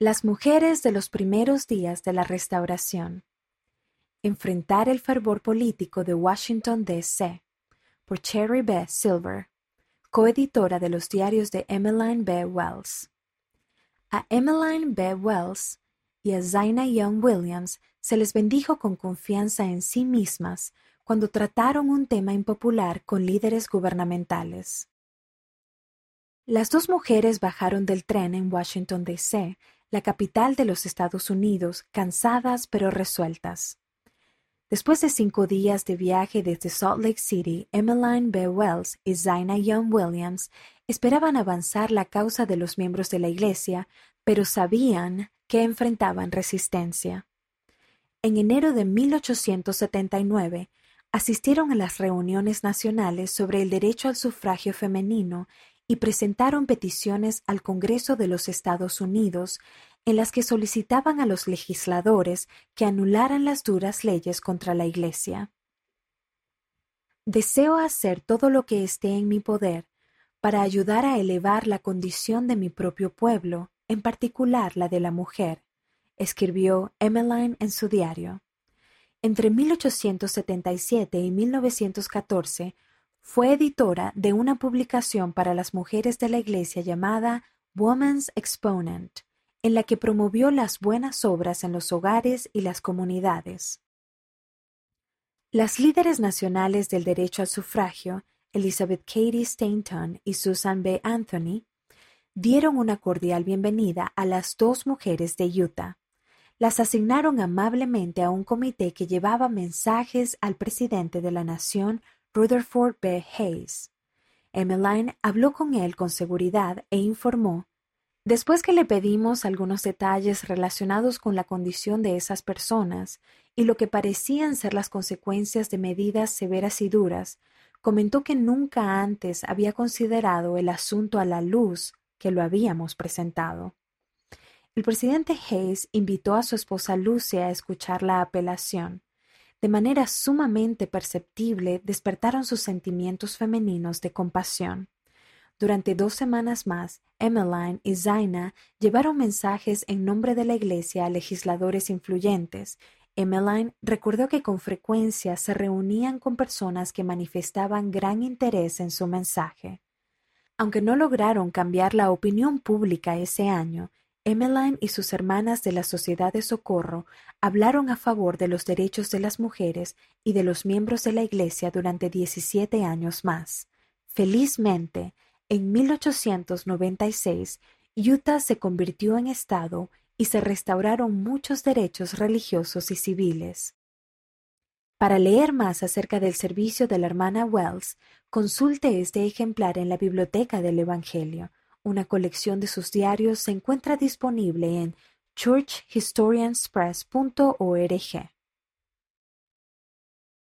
Las mujeres de los primeros días de la Restauración. Enfrentar el fervor político de Washington, D.C. por Cherry B. Silver, coeditora de los diarios de Emmeline B. Wells. A Emmeline B. Wells y a Zaina Young Williams se les bendijo con confianza en sí mismas cuando trataron un tema impopular con líderes gubernamentales. Las dos mujeres bajaron del tren en Washington, D.C la capital de los Estados Unidos, cansadas pero resueltas. Después de cinco días de viaje desde Salt Lake City, Emmeline B. Wells y Zaina Young Williams esperaban avanzar la causa de los miembros de la Iglesia, pero sabían que enfrentaban resistencia. En enero de 1879 asistieron a las reuniones nacionales sobre el derecho al sufragio femenino y presentaron peticiones al Congreso de los Estados Unidos en las que solicitaban a los legisladores que anularan las duras leyes contra la Iglesia. Deseo hacer todo lo que esté en mi poder para ayudar a elevar la condición de mi propio pueblo, en particular la de la mujer, escribió Emmeline en su diario. Entre 1877 y 1914 fue editora de una publicación para las mujeres de la Iglesia llamada Woman's Exponent, en la que promovió las buenas obras en los hogares y las comunidades. Las líderes nacionales del derecho al sufragio, Elizabeth Cady Stainton y Susan B. Anthony, dieron una cordial bienvenida a las dos mujeres de Utah. Las asignaron amablemente a un comité que llevaba mensajes al presidente de la nación Rutherford B. Hayes. Emmeline habló con él con seguridad e informó Después que le pedimos algunos detalles relacionados con la condición de esas personas y lo que parecían ser las consecuencias de medidas severas y duras, comentó que nunca antes había considerado el asunto a la luz que lo habíamos presentado. El presidente Hayes invitó a su esposa Lucy a escuchar la apelación de manera sumamente perceptible despertaron sus sentimientos femeninos de compasión. Durante dos semanas más, Emmeline y Zaina llevaron mensajes en nombre de la Iglesia a legisladores influyentes. Emmeline recordó que con frecuencia se reunían con personas que manifestaban gran interés en su mensaje. Aunque no lograron cambiar la opinión pública ese año, Emmeline y sus hermanas de la Sociedad de Socorro hablaron a favor de los derechos de las mujeres y de los miembros de la Iglesia durante 17 años más. Felizmente, en 1896, Utah se convirtió en estado y se restauraron muchos derechos religiosos y civiles. Para leer más acerca del servicio de la hermana Wells, consulte este ejemplar en la Biblioteca del Evangelio una colección de sus diarios se encuentra disponible en churchhistorianspress.org.